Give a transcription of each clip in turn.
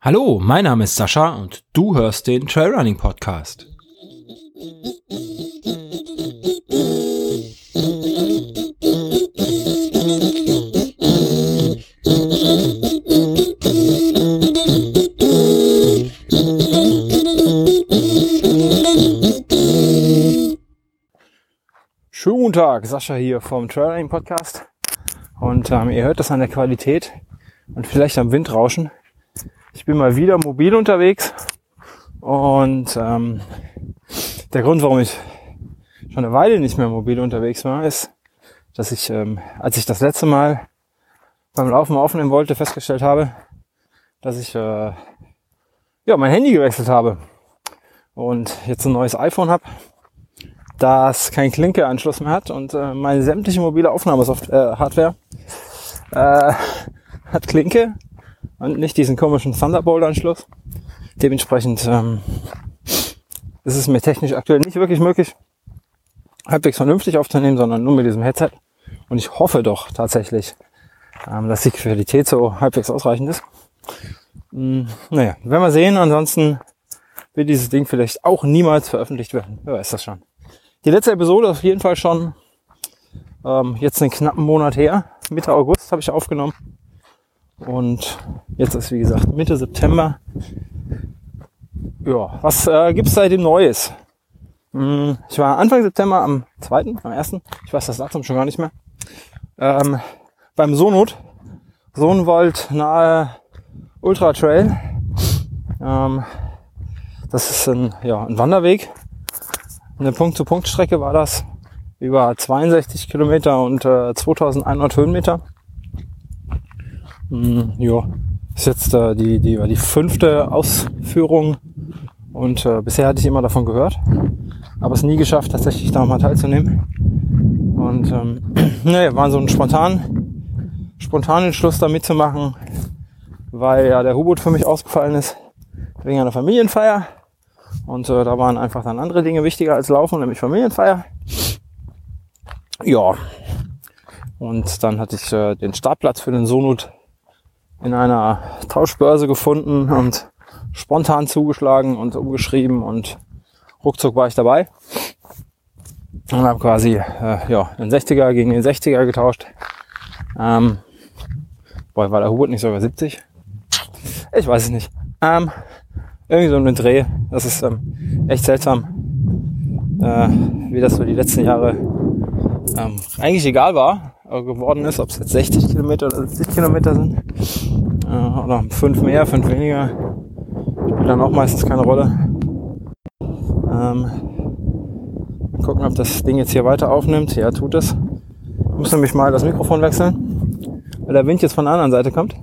Hallo, mein Name ist Sascha und du hörst den Trailrunning Podcast. Schönen guten Tag, Sascha hier vom Trailrunning Podcast. Und ähm, ihr hört das an der Qualität und vielleicht am Windrauschen. Ich bin mal wieder mobil unterwegs und ähm, der Grund, warum ich schon eine Weile nicht mehr mobil unterwegs war, ist, dass ich, ähm, als ich das letzte Mal beim Laufen aufnehmen wollte, festgestellt habe, dass ich äh, ja mein Handy gewechselt habe und jetzt ein neues iPhone habe, das keinen Klinke-Anschluss mehr hat und äh, meine sämtliche mobile Aufnahmehardware äh, hat Klinke und nicht diesen komischen Thunderbolt-Anschluss. Dementsprechend ähm, ist es mir technisch aktuell nicht wirklich möglich, halbwegs vernünftig aufzunehmen, sondern nur mit diesem Headset. Und ich hoffe doch tatsächlich, ähm, dass die Qualität so halbwegs ausreichend ist. Hm, naja, werden wir sehen. Ansonsten wird dieses Ding vielleicht auch niemals veröffentlicht werden. Wer weiß das schon. Die letzte Episode ist auf jeden Fall schon ähm, jetzt einen knappen Monat her. Mitte August habe ich aufgenommen. Und jetzt ist wie gesagt Mitte September. Ja, was äh, gibt's seitdem Neues? Hm, ich war Anfang September am 2., am 1., ich weiß das Datum schon gar nicht mehr, ähm, beim Sonut, Sohnwald nahe Ultra Trail. Ähm, das ist ein, ja, ein Wanderweg. Eine Punkt-zu-Punkt-Strecke war das über 62 Kilometer und äh, 2100 Höhenmeter. Hm, ja, ist jetzt äh, die, die, die fünfte Ausführung und äh, bisher hatte ich immer davon gehört, aber es nie geschafft, tatsächlich da mal teilzunehmen. Und ähm, naja, war so ein spontan, spontanen Schluss da mitzumachen, weil ja der Hubert für mich ausgefallen ist wegen einer Familienfeier. Und äh, da waren einfach dann andere Dinge wichtiger als Laufen, nämlich Familienfeier. Ja. Und dann hatte ich äh, den Startplatz für den Sonut in einer Tauschbörse gefunden und spontan zugeschlagen und umgeschrieben und ruckzuck war ich dabei. Und habe quasi äh, ja, den 60er gegen den 60er getauscht. Ähm, boah, war der Hubert nicht sogar 70? Ich weiß es nicht. Ähm, irgendwie so einen Dreh. Das ist ähm, echt seltsam, äh, wie das so die letzten Jahre ähm, eigentlich egal war äh, geworden ist, ob es jetzt 60 Kilometer oder 70 Kilometer sind. Äh, oder fünf mehr, fünf weniger. Spielt dann auch meistens keine Rolle. Ähm, mal gucken, ob das Ding jetzt hier weiter aufnimmt. Ja, tut es. Ich muss nämlich mal das Mikrofon wechseln, weil der Wind jetzt von der anderen Seite kommt.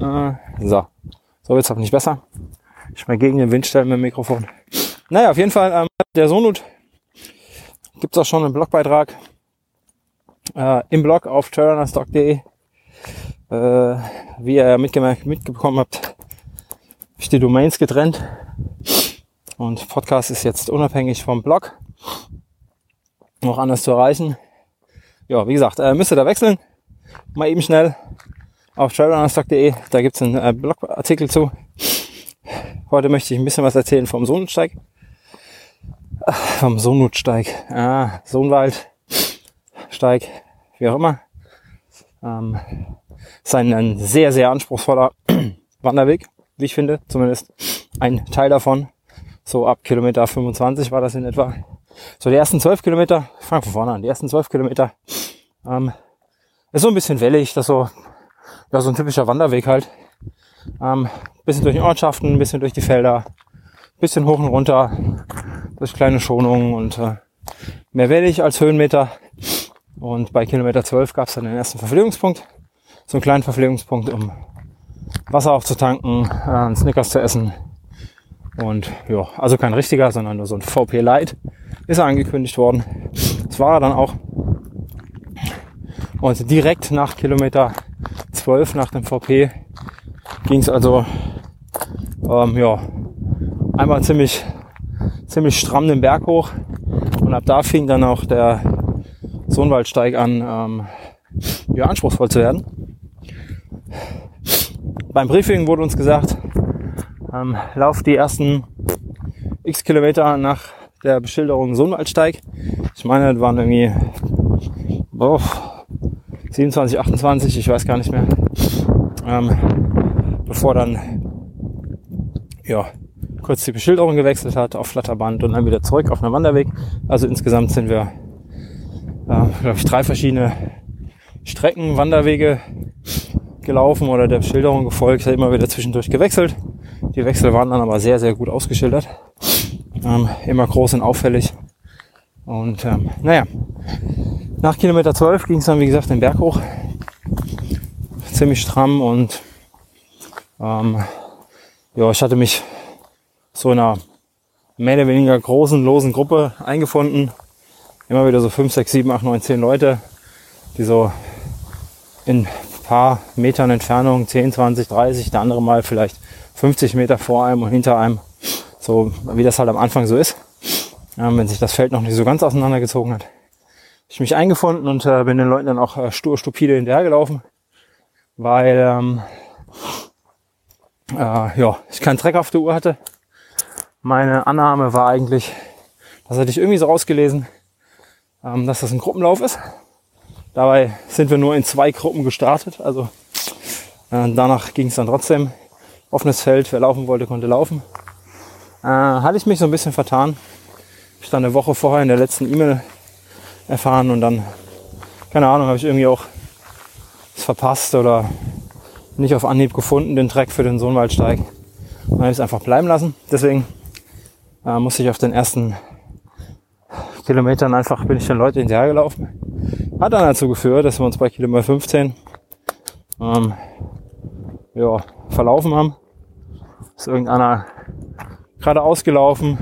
Äh, so. So wird's auch nicht besser. Ich mal gegen den Wind stellen mit dem Mikrofon. Naja, auf jeden Fall, ähm, der Sonut gibt's auch schon einen Blogbeitrag äh, im Blog auf turnerstock.de. Äh, wie ihr mitgemerkt, mitbekommen habt, ich die Domains getrennt. Und Podcast ist jetzt unabhängig vom Blog noch anders zu erreichen. Ja, wie gesagt, äh, müsst ihr da wechseln. Mal eben schnell auf trailrunnerstock.de. Da gibt's einen äh, Blogartikel zu. Heute möchte ich ein bisschen was erzählen vom Sonnensteig. Vom Sonnutsteig. Ah, Sohnwaldsteig, wie auch immer. Ähm, ist ein, ein sehr, sehr anspruchsvoller Wanderweg, wie ich finde. Zumindest ein Teil davon. So ab Kilometer 25 war das in etwa. So die ersten 12 Kilometer, ich fange von vorne an, die ersten 12 Kilometer ähm, ist so ein bisschen wellig, das so, ja, so ein typischer Wanderweg halt. Ähm, bisschen durch die Ortschaften, bisschen durch die Felder, bisschen hoch und runter, durch kleine Schonungen und äh, mehr wellig als Höhenmeter. Und bei Kilometer 12 gab es dann den ersten Verpflegungspunkt. So einen kleinen Verpflegungspunkt, um Wasser aufzutanken, äh, Snickers zu essen. Und ja, also kein richtiger, sondern nur so ein VP Light ist angekündigt worden. Das war er dann auch. Und direkt nach Kilometer 12, nach dem VP, ging es also ähm, ja, einmal ziemlich, ziemlich stramm den Berg hoch. Und ab da fing dann auch der Sohnwaldsteig an, ähm, ja, anspruchsvoll zu werden. Beim Briefing wurde uns gesagt, ähm, lauf die ersten x Kilometer nach der Beschilderung Sonnwaldsteig. Ich meine, das waren irgendwie oh, 27, 28, ich weiß gar nicht mehr. Ähm, bevor dann ja, kurz die Beschilderung gewechselt hat auf Flatterband und dann wieder zurück auf einen Wanderweg. Also insgesamt sind wir, äh, glaube ich, drei verschiedene Strecken, Wanderwege gelaufen oder der Beschilderung gefolgt, hat immer wieder zwischendurch gewechselt. Die Wechsel waren dann aber sehr, sehr gut ausgeschildert. Ähm, immer groß und auffällig. Und ähm, naja, nach Kilometer 12 ging es dann, wie gesagt, den Berg hoch. Ziemlich stramm und ähm, ja, ich hatte mich so in einer mehr oder weniger großen, losen Gruppe eingefunden. Immer wieder so 5, 6, 7, 8, 9, 10 Leute, die so in paar Metern Entfernung, 10, 20, 30, der andere mal vielleicht 50 Meter vor einem und hinter einem, so wie das halt am Anfang so ist, ähm, wenn sich das Feld noch nicht so ganz auseinandergezogen hat. Ich mich eingefunden und äh, bin den Leuten dann auch äh, stur, stupide hinterhergelaufen, weil ähm, äh, ja, ich keinen Dreck auf der Uhr hatte. Meine Annahme war eigentlich, das hatte ich irgendwie so rausgelesen, ähm, dass das ein Gruppenlauf ist. Dabei sind wir nur in zwei Gruppen gestartet. Also äh, danach ging es dann trotzdem. Offenes Feld, wer laufen wollte, konnte laufen. Äh, hatte ich mich so ein bisschen vertan. Ich dann eine Woche vorher in der letzten E-Mail erfahren und dann, keine Ahnung, habe ich irgendwie auch es verpasst oder nicht auf Anhieb gefunden, den Track für den Sohnwaldsteig. Dann habe ich es einfach bleiben lassen. Deswegen äh, musste ich auf den ersten Kilometern einfach, bin ich den Leuten hinterhergelaufen hat dann dazu geführt, dass wir uns bei Kilometer 15 ähm, ja, verlaufen haben. Ist irgendeiner gerade ausgelaufen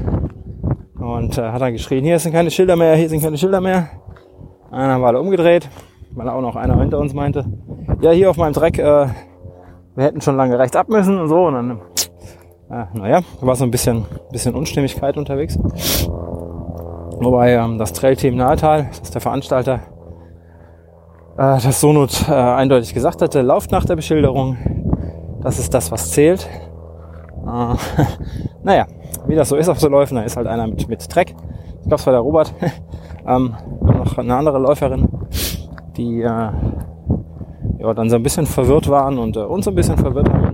und äh, hat dann geschrien, hier sind keine Schilder mehr, hier sind keine Schilder mehr. Einer war alle umgedreht, weil auch noch einer hinter uns meinte, ja hier auf meinem Dreck, äh, wir hätten schon lange rechts ab müssen und so. Und dann, äh, naja, war so ein bisschen, bisschen Unstimmigkeit unterwegs. Wobei ähm, das Trail-Team Nahetal, das ist der Veranstalter, äh, das Sonut äh, eindeutig gesagt hatte, lauft nach der Beschilderung. Das ist das, was zählt. Äh, naja, wie das so ist auf so Läufen, da ist halt einer mit, mit Dreck. Ich glaube, es war der Robert. ähm, noch eine andere Läuferin, die äh, ja, dann so ein bisschen verwirrt waren und äh, uns ein bisschen verwirrt haben.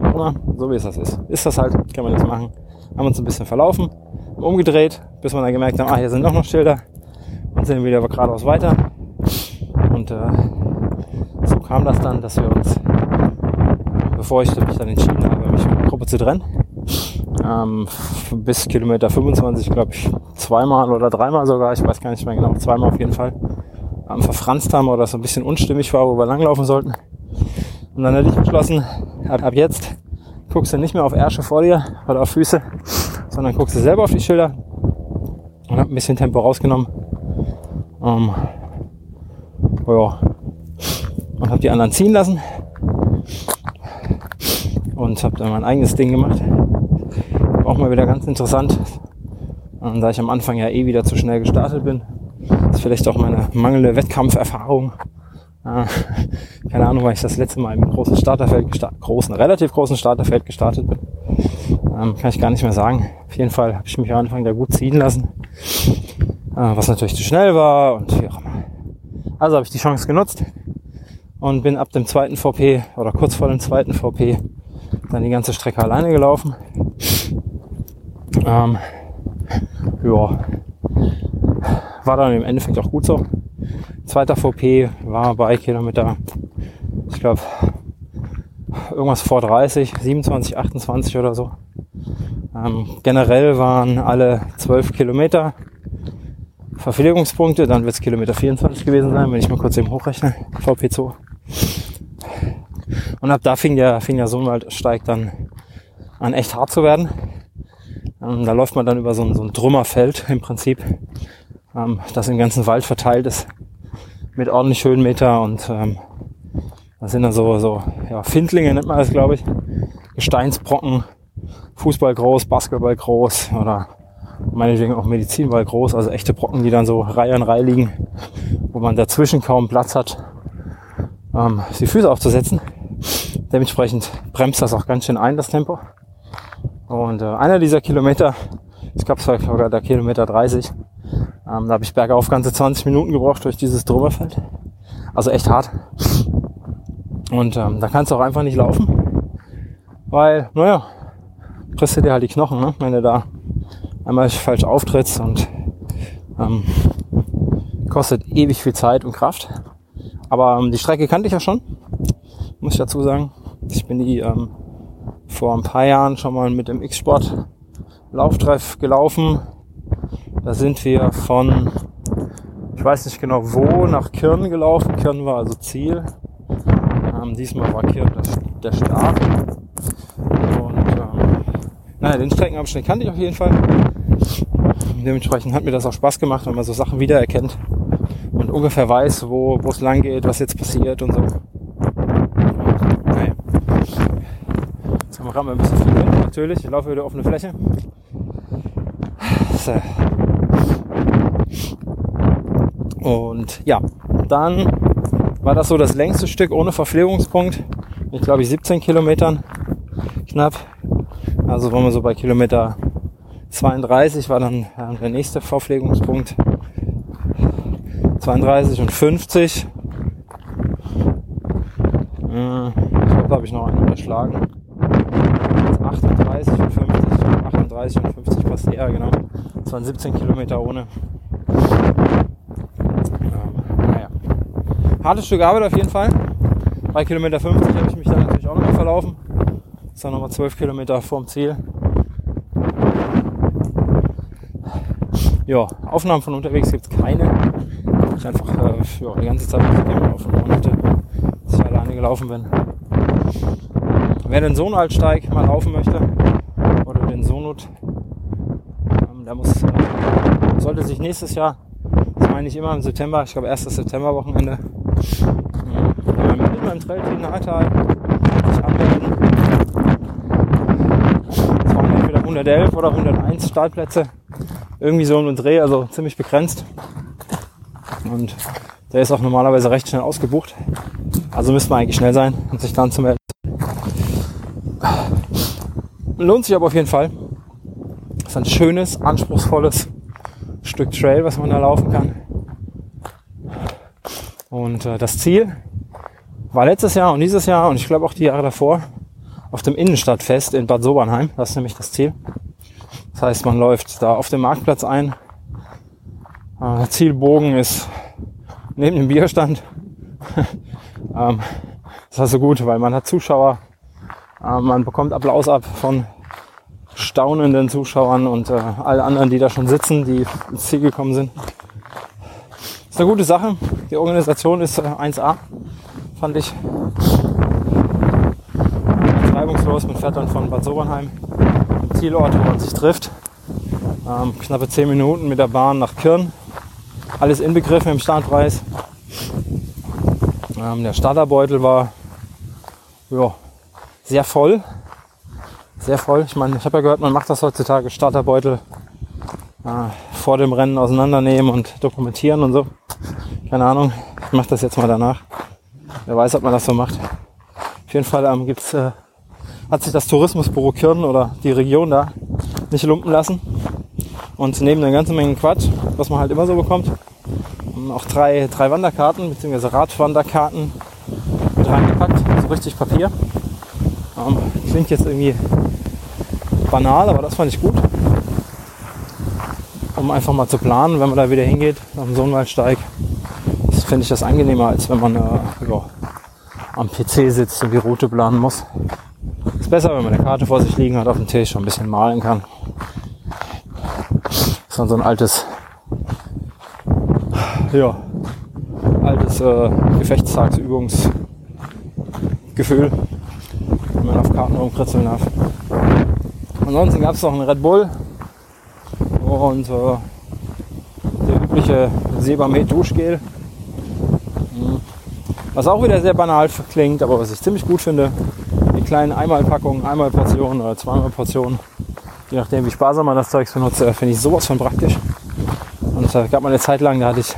So wie es das ist. Ist das halt, kann man nichts machen. Haben uns ein bisschen verlaufen, umgedreht, bis wir dann gemerkt haben, ah, hier sind noch noch Schilder. Und sind wieder geradeaus weiter. Und äh, kam das dann, dass wir uns, bevor ich mich dann entschieden habe, mich mit der Gruppe zu trennen, ähm, bis Kilometer 25, glaube ich, zweimal oder dreimal sogar, ich weiß gar nicht mehr genau, zweimal auf jeden Fall, ähm, verfranst haben oder so ein bisschen unstimmig war, wo wir langlaufen sollten. Und dann hätte ich beschlossen, ab jetzt guckst du nicht mehr auf Ärsche vor dir oder auf Füße, sondern guckst du selber auf die Schilder und hab ein bisschen Tempo rausgenommen. Ähm, ja, und habe die anderen ziehen lassen und habe dann mein eigenes Ding gemacht. Auch mal wieder ganz interessant, und da ich am Anfang ja eh wieder zu schnell gestartet bin, ist vielleicht auch meine mangelnde Wettkampferfahrung. Äh, keine Ahnung, weil ich das letzte Mal im großen Starterfeld, großen, relativ großen Starterfeld gestartet bin. Ähm, kann ich gar nicht mehr sagen. Auf jeden Fall habe ich mich am Anfang da gut ziehen lassen, äh, was natürlich zu schnell war und wie auch immer. Also habe ich die Chance genutzt, und bin ab dem zweiten VP oder kurz vor dem zweiten VP dann die ganze Strecke alleine gelaufen. Ähm, ja, war dann im Endeffekt auch gut so. Zweiter VP war bei Kilometer, ich glaube, irgendwas vor 30, 27, 28 oder so. Ähm, generell waren alle 12 Kilometer Verpflegungspunkte, dann wird es Kilometer 24 gewesen sein, wenn ich mal kurz eben hochrechne, VP2. Und ab da fing der, fing der Sohnwaldsteig dann an echt hart zu werden. Ähm, da läuft man dann über so ein, so ein Trümmerfeld im Prinzip, ähm, das im ganzen Wald verteilt ist, mit ordentlich Höhenmeter und ähm, da sind dann so, so ja, Findlinge nennt man das, glaube ich. Gesteinsbrocken, Fußball groß, Basketball groß oder meinetwegen auch Medizinball groß, also echte Brocken, die dann so Reihe an Reihe liegen, wo man dazwischen kaum Platz hat. Äh, ähm, die Füße aufzusetzen. Dementsprechend bremst das auch ganz schön ein, das Tempo. Und äh, einer dieser Kilometer, es war sogar der Kilometer 30, ähm, da habe ich bergauf ganze 20 Minuten gebraucht durch dieses Drüberfeld. Also echt hart. Und ähm, da kannst du auch einfach nicht laufen. Weil, naja, kriegst du dir halt die Knochen, ne? wenn du da einmal falsch auftrittst und ähm, kostet ewig viel Zeit und Kraft. Aber ähm, die Strecke kannte ich ja schon, muss ich dazu sagen. Ich bin die ähm, vor ein paar Jahren schon mal mit dem X-Sport Lauftreff gelaufen. Da sind wir von, ich weiß nicht genau wo, nach Kirn gelaufen. Kirn war also Ziel. Ähm, diesmal war Kirn der, der Start. Und ähm, naja, den Streckenabschnitt kannte ich auf jeden Fall. Dementsprechend hat mir das auch Spaß gemacht, wenn man so Sachen wiedererkennt und ungefähr weiß, wo es lang geht, was jetzt passiert und so. Okay. Jetzt haben wir ein bisschen viel Wind, natürlich. Ich laufe wieder auf eine Fläche. So. Und ja, dann war das so das längste Stück ohne Verpflegungspunkt. Ich glaube 17 Kilometern knapp. Also waren wir so bei Kilometer 32 war dann der nächste Verpflegungspunkt. 32 und 50. Äh, ich glaube, da habe ich noch einen unterschlagen. 38 und 50. 38 und 50 passt eher, genau. Das waren 17 Kilometer ohne. naja. Hartes Stück Arbeit auf jeden Fall. Bei Kilometer 50 habe ich mich dann natürlich auch nochmal verlaufen. Das ist dann nochmal 12 Kilometer vorm Ziel. Ja, Aufnahmen von unterwegs gibt es keine. Ich einfach äh, ja, die ganze Zeit Musik immer auf und hatte, dass ich alleine gelaufen bin. Wer den Sonaltsteig mal laufen möchte oder den Sonut, ähm, der muss, sollte sich nächstes Jahr, das meine ich immer im September, ich glaube 1. September Wochenende, äh, mit meinem Trail in Natal sich anmelden. Es waren entweder 111 oder 101 Startplätze irgendwie so ein Dreh, also ziemlich begrenzt. Und der ist auch normalerweise recht schnell ausgebucht. Also müsste man eigentlich schnell sein und sich dann zu melden. Lohnt sich aber auf jeden Fall. Ist ein schönes, anspruchsvolles Stück Trail, was man da laufen kann. Und äh, das Ziel war letztes Jahr und dieses Jahr und ich glaube auch die Jahre davor auf dem Innenstadtfest in Bad Sobernheim. Das ist nämlich das Ziel. Das heißt, man läuft da auf dem Marktplatz ein. Äh, Zielbogen ist neben dem Bierstand. Ähm, das ist also gut, weil man hat Zuschauer. Ähm, man bekommt Applaus ab von staunenden Zuschauern und äh, alle anderen, die da schon sitzen, die ins Ziel gekommen sind. Das ist eine gute Sache. Die Organisation ist 1A, äh, fand ich. Reibungslos. Man fährt dann von Bad Sobernheim Zielort, wo man sich trifft. Ähm, knappe 10 Minuten mit der Bahn nach Kirn. Alles inbegriffen im Startpreis. Ähm, der Starterbeutel war ja, sehr voll. Sehr voll. Ich meine, ich habe ja gehört, man macht das heutzutage Starterbeutel äh, vor dem Rennen auseinandernehmen und dokumentieren und so. Keine Ahnung. Ich mache das jetzt mal danach. Wer weiß, ob man das so macht. Auf jeden Fall ähm, gibt's äh, hat sich das Tourismusbüro Kirn oder die Region da nicht lumpen lassen. Und neben einer ganzen Menge Quatsch, was man halt immer so bekommt, auch drei, drei Wanderkarten bzw. Radwanderkarten mit reingepackt, so richtig Papier. Ähm, klingt jetzt irgendwie banal, aber das fand ich gut. Um einfach mal zu planen, wenn man da wieder hingeht, dem Sonnenwaldsteig, finde ich das angenehmer, als wenn man äh, ja, am PC sitzt und die Route planen muss. Ist besser, wenn man eine Karte vor sich liegen hat auf dem Tisch und ein bisschen malen kann. Das ist dann so ein altes, ja, altes äh, Gefechtstagsübungsgefühl, wenn man auf Karten rumkritzeln darf. Ansonsten gab es noch einen Red Bull und äh, der übliche Sebamed Duschgel. Was auch wieder sehr banal klingt, aber was ich ziemlich gut finde kleinen Einmalpackungen, Einmalportionen oder zweimal Portionen. Je nachdem, wie sparsam man das Zeug benutze, finde ich sowas von praktisch. Und es gab mal eine Zeit lang, da hatte ich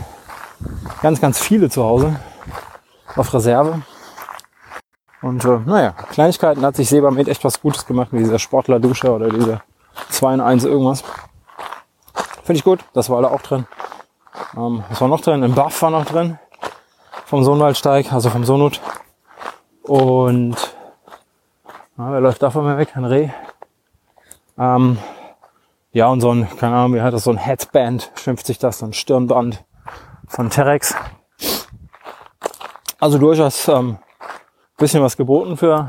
ganz, ganz viele zu Hause auf Reserve. Und äh, naja, Kleinigkeiten hat sich Sebamed echt was Gutes gemacht mit dieser Sportler-Dusche oder diese 2 in 1 irgendwas. Finde ich gut, das war alle auch drin. Ähm, was war noch drin? Ein Buff war noch drin. Vom Sohnwaldsteig, also vom Sonut. Und na, wer läuft da von mir weg? Ein Reh. Ähm, ja, und so ein, keine Ahnung, wie hat das, so ein Headband, schimpft sich das, so ein Stirnband von Terex. Also durchaus ähm, bisschen was geboten für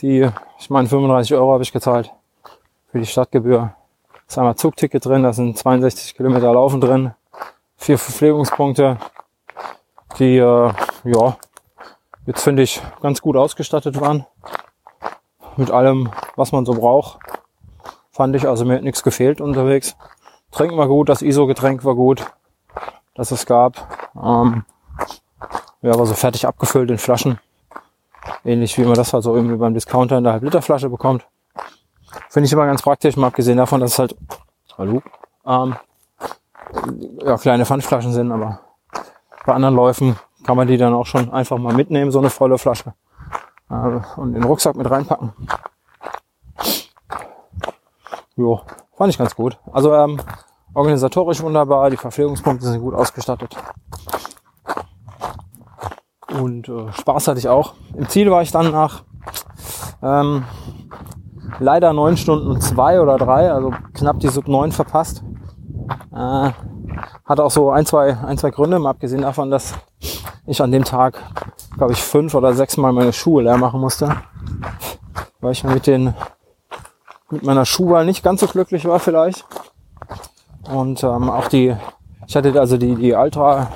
die, ich meine 35 Euro habe ich gezahlt für die Stadtgebühr. Ist einmal Zugticket drin, da sind 62 Kilometer Laufen drin, vier Verpflegungspunkte, die äh, ja jetzt finde ich ganz gut ausgestattet waren. Mit allem, was man so braucht. Fand ich, also mir hat nichts gefehlt unterwegs. Trinken war gut, das ISO-Getränk war gut, das es gab. Ähm, ja, war so fertig abgefüllt in Flaschen. Ähnlich wie man das halt so irgendwie beim Discounter in der Halb-Liter-Flasche bekommt. Finde ich immer ganz praktisch, mal abgesehen davon, dass es halt, hallo, ähm, ja, kleine Pfandflaschen sind, aber bei anderen Läufen kann man die dann auch schon einfach mal mitnehmen, so eine volle Flasche. Äh, und den Rucksack mit reinpacken. Jo, fand ich ganz gut. Also ähm, organisatorisch wunderbar, die Verpflegungspunkte sind gut ausgestattet. Und äh, Spaß hatte ich auch. Im Ziel war ich dann nach ähm, leider neun Stunden zwei oder drei, also knapp die Sub 9 verpasst. Äh, hatte auch so ein, zwei, ein, zwei Gründe, mal abgesehen davon, dass ich an dem Tag, glaube ich, fünf oder sechs Mal meine Schuhe leer machen musste. Weil ich mit den mit meiner Schuhwahl nicht ganz so glücklich war vielleicht. Und ähm, auch die, ich hatte also die, die Ultra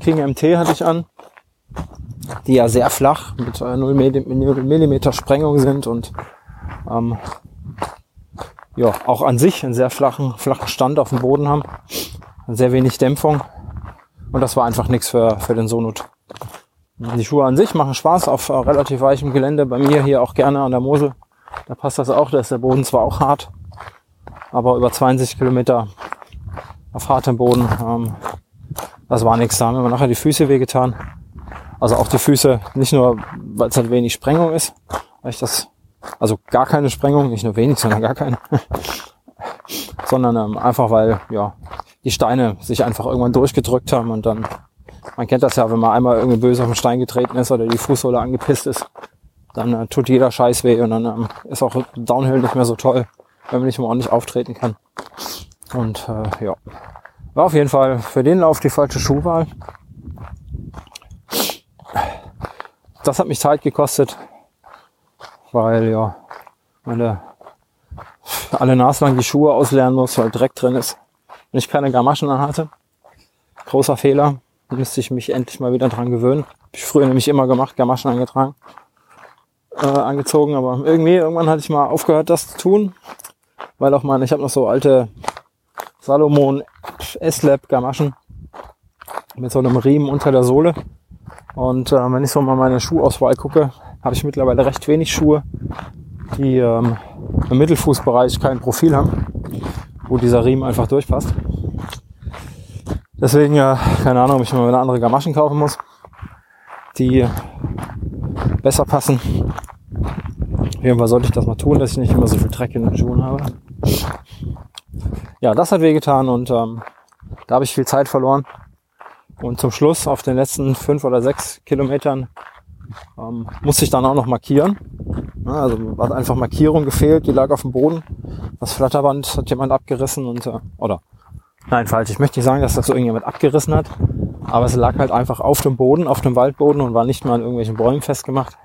King MT hatte ich an die ja sehr flach mit äh, 0 mm Sprengung sind und ähm, ja, auch an sich einen sehr flachen, flachen Stand auf dem Boden haben. Sehr wenig Dämpfung. Und das war einfach nichts für, für den Sonut. Die Schuhe an sich machen Spaß auf äh, relativ weichem Gelände. Bei mir hier auch gerne an der Mosel. Da passt das auch. Da ist der Boden zwar auch hart, aber über 20 Kilometer auf hartem Boden. Ähm, das war nichts. Da haben wir nachher die Füße wehgetan. Also auch die Füße, nicht nur, weil es halt wenig Sprengung ist, weil ich das, also gar keine Sprengung, nicht nur wenig, sondern gar keine, sondern ähm, einfach weil, ja, die Steine sich einfach irgendwann durchgedrückt haben und dann, man kennt das ja, wenn man einmal irgendwie böse auf den Stein getreten ist oder die Fußsohle angepisst ist, dann äh, tut jeder Scheiß weh und dann ähm, ist auch Downhill nicht mehr so toll, wenn man nicht mehr ordentlich auftreten kann. Und äh, ja, war auf jeden Fall für den Lauf die falsche Schuhwahl das hat mich Zeit gekostet, weil ja, meine alle Nase lang die Schuhe auslernen muss, weil Dreck drin ist und ich keine Gamaschen hatte. Großer Fehler. Müsste ich mich endlich mal wieder dran gewöhnen. Hab ich früher nämlich immer gemacht, Gamaschen angetragen, äh, angezogen, aber irgendwie irgendwann hatte ich mal aufgehört, das zu tun, weil auch meine, ich habe noch so alte Salomon S-Lab Gamaschen mit so einem Riemen unter der Sohle und äh, wenn ich so mal meine Schuhauswahl gucke, habe ich mittlerweile recht wenig Schuhe, die ähm, im Mittelfußbereich kein Profil haben, wo dieser Riemen einfach durchpasst. Deswegen, ja, keine Ahnung, ob ich mal eine andere Gamaschen kaufen muss, die besser passen. Auf jeden Fall sollte ich das mal tun, dass ich nicht immer so viel Dreck in den Schuhen habe. Ja, das hat wehgetan und ähm, da habe ich viel Zeit verloren. Und zum Schluss auf den letzten fünf oder sechs Kilometern ähm, musste ich dann auch noch markieren. Ja, also hat einfach Markierung gefehlt, die lag auf dem Boden. Das Flatterband hat jemand abgerissen und äh, oder nein falsch. Ich möchte nicht sagen, dass das so irgendjemand abgerissen hat, aber es lag halt einfach auf dem Boden, auf dem Waldboden und war nicht mal an irgendwelchen Bäumen festgemacht.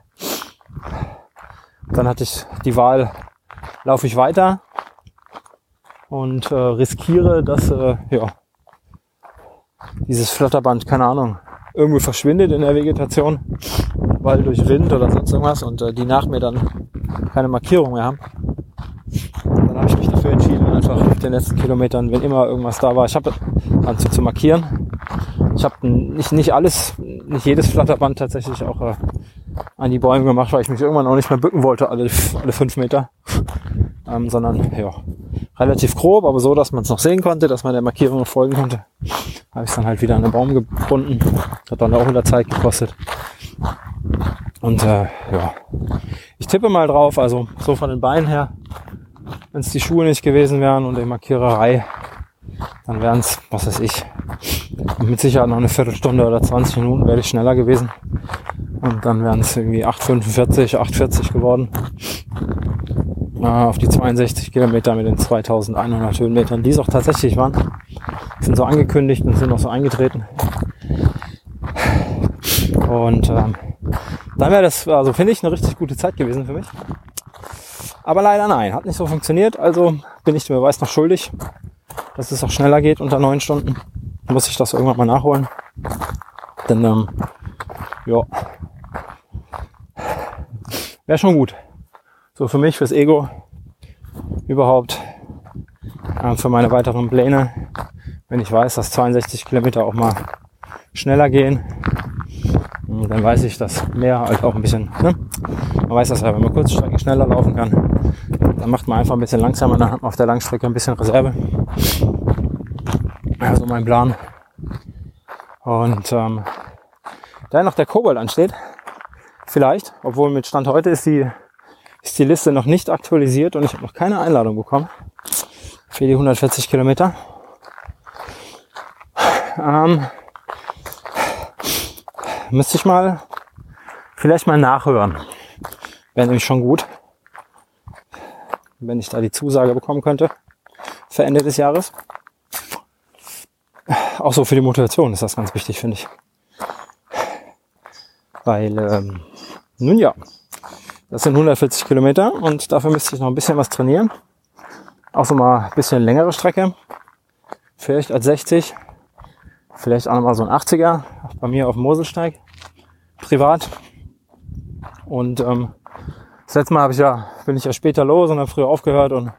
Dann hatte ich die Wahl, laufe ich weiter und äh, riskiere, dass äh, ja dieses Flatterband, keine Ahnung, irgendwo verschwindet in der Vegetation, weil durch Wind oder sonst irgendwas und äh, die nach mir dann keine Markierung mehr haben. Dann habe ich mich dafür entschieden, einfach auf den letzten Kilometern, wenn immer irgendwas da war, ich habe zu, zu markieren. Ich habe nicht, nicht alles, nicht jedes Flatterband tatsächlich auch äh, an die Bäume gemacht, weil ich mich irgendwann auch nicht mehr bücken wollte, alle, alle fünf Meter. Ähm, sondern ja, relativ grob, aber so, dass man es noch sehen konnte, dass man der Markierung folgen konnte. Habe ich dann halt wieder an den Baum gebunden. Hat dann auch wieder Zeit gekostet. Und äh, ja, ich tippe mal drauf, also so von den Beinen her, wenn es die Schuhe nicht gewesen wären und die Markiererei, dann wären es, was weiß ich, mit Sicherheit noch eine Viertelstunde oder 20 Minuten wäre ich schneller gewesen. Und dann wären es irgendwie 8,45, 8,40 geworden. Auf die 62 Kilometer mit den 2100 Höhenmetern, die es auch tatsächlich waren. Sind so angekündigt und sind auch so eingetreten. Und ähm, dann wäre das, also finde ich, eine richtig gute Zeit gewesen für mich. Aber leider nein, hat nicht so funktioniert. Also bin ich dem Beweis noch schuldig, dass es auch schneller geht unter neun Stunden. Muss ich das irgendwann mal nachholen. Denn, ähm, ja, wäre schon gut. So für mich, fürs Ego, überhaupt, äh, für meine weiteren Pläne, wenn ich weiß, dass 62 Kilometer auch mal schneller gehen, dann weiß ich, dass mehr halt auch ein bisschen, ne? man weiß das ja, wenn man Kurzstrecke schneller laufen kann, dann macht man einfach ein bisschen langsamer, dann hat man auf der Langstrecke ein bisschen Reserve. Also mein Plan. Und ähm, da noch der Kobold ansteht, vielleicht, obwohl mit Stand heute ist die, ist die Liste noch nicht aktualisiert und ich habe noch keine Einladung bekommen für die 140 Kilometer. Ähm, müsste ich mal vielleicht mal nachhören. Wäre nämlich schon gut, wenn ich da die Zusage bekommen könnte für Ende des Jahres. Auch so für die Motivation ist das ganz wichtig, finde ich. Weil, ähm, nun ja, das sind 140 Kilometer und dafür müsste ich noch ein bisschen was trainieren. Auch so mal ein bisschen längere Strecke. Vielleicht als 60. Vielleicht auch nochmal so ein 80er. Bei mir auf dem Moselsteig. Privat. Und ähm, das letzte Mal habe ich ja, bin ich ja später los und habe früher aufgehört und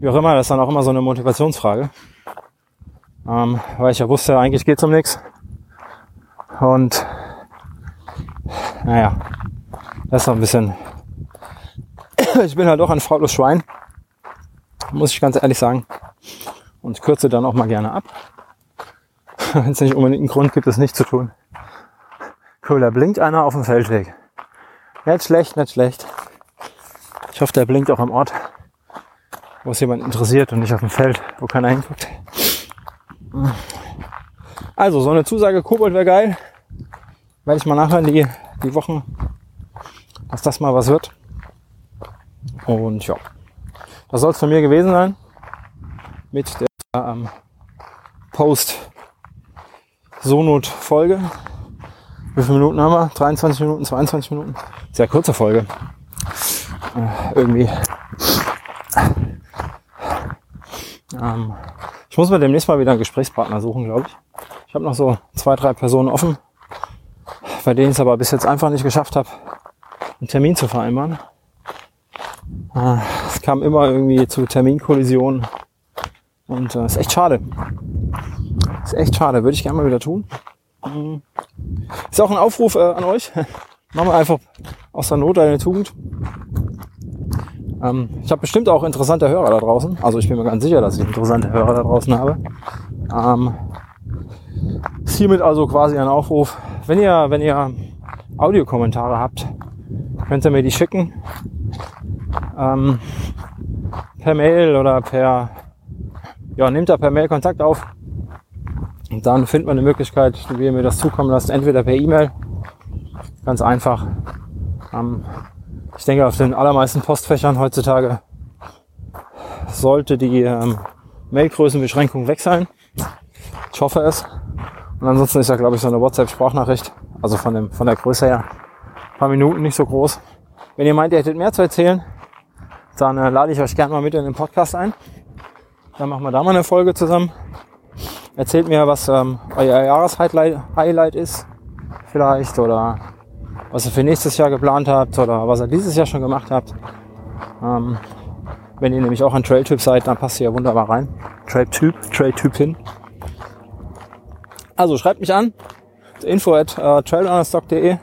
wie auch immer, das ist dann auch immer so eine Motivationsfrage. Ähm, weil ich ja wusste, eigentlich geht's um nichts. Und naja, das ist noch ein bisschen. ich bin halt auch ein faules Schwein. Muss ich ganz ehrlich sagen. Und kürze dann auch mal gerne ab. Wenn es nicht unbedingt einen Grund gibt, es nicht zu tun. Cool, da blinkt einer auf dem Feldweg. Nicht schlecht, nicht schlecht. Ich hoffe, der blinkt auch am Ort, wo es jemand interessiert und nicht auf dem Feld, wo keiner hinguckt. Also, so eine Zusage Kobold wäre geil. Werde ich mal nachhören, die, die Wochen, dass das mal was wird. Und ja, das soll es von mir gewesen sein. Mit der ähm, Post-Sonot-Folge. Wie viele Minuten haben wir? 23 Minuten, 22 Minuten? Sehr kurze Folge. Äh, irgendwie. Ähm, ich muss mir demnächst mal wieder einen Gesprächspartner suchen, glaube ich. Ich habe noch so zwei, drei Personen offen, bei denen ich es aber bis jetzt einfach nicht geschafft habe, einen Termin zu vereinbaren. Äh, es kam immer irgendwie zu Terminkollisionen und äh, ist echt schade. Ist echt schade, würde ich gerne mal wieder tun. Mhm. Ist auch ein Aufruf äh, an euch. Machen wir einfach aus der Not eine Tugend. Ähm, ich habe bestimmt auch interessante Hörer da draußen. Also ich bin mir ganz sicher, dass ich interessante Hörer da draußen habe. Ähm, ist hiermit also quasi ein Aufruf. Wenn ihr, wenn ihr Audiokommentare habt, könnt ihr mir die schicken. Ähm, per Mail oder per, ja, nehmt da per Mail Kontakt auf. Und dann findet man eine Möglichkeit, wie ihr mir das zukommen lasst, entweder per E-Mail, ganz einfach. Ähm, ich denke, auf den allermeisten Postfächern heutzutage sollte die ähm, Mailgrößenbeschränkung weg sein. Ich hoffe es. Und ansonsten ist ja, glaube ich, so eine WhatsApp-Sprachnachricht, also von, dem, von der Größe her, paar Minuten nicht so groß. Wenn ihr meint, ihr hättet mehr zu erzählen, dann äh, lade ich euch gerne mal mit in den Podcast ein. Dann machen wir da mal eine Folge zusammen. Erzählt mir, was ähm, euer Jahreshighlight ist, vielleicht, oder was ihr für nächstes Jahr geplant habt, oder was ihr dieses Jahr schon gemacht habt. Ähm, wenn ihr nämlich auch ein Trail-Typ seid, dann passt ihr ja wunderbar rein. Trail-Typ, Trail-Typin. Also schreibt mich an. Info at äh, trailrunnerstock.de.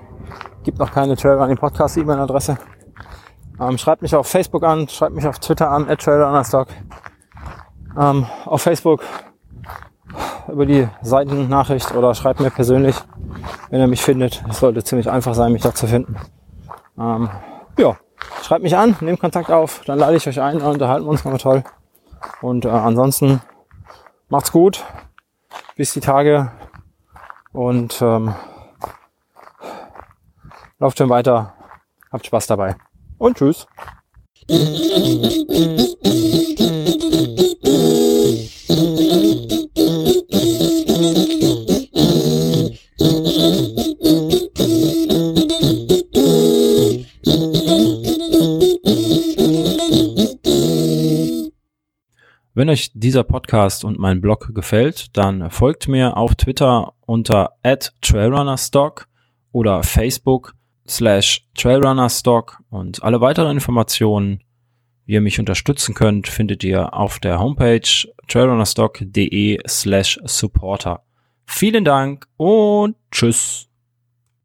Gibt noch keine Trailrunning Podcast E-Mail-Adresse. Ähm, schreibt mich auf Facebook an, schreibt mich auf Twitter an, at trailrunnerstock. Ähm, auf Facebook über die Seitennachricht oder schreibt mir persönlich. wenn ihr mich findet. Es sollte ziemlich einfach sein, mich da zu finden. Ähm, ja, schreibt mich an, nehmt Kontakt auf, dann lade ich euch ein, dann unterhalten uns nochmal toll. Und äh, ansonsten macht's gut, bis die Tage und ähm, lauft schön weiter, habt Spaß dabei und tschüss. Wenn euch dieser Podcast und mein Blog gefällt, dann folgt mir auf Twitter unter @trailrunnerstock oder Facebook slash trailrunnerstock und alle weiteren Informationen, wie ihr mich unterstützen könnt, findet ihr auf der Homepage trailrunnerstock.de slash supporter. Vielen Dank und tschüss.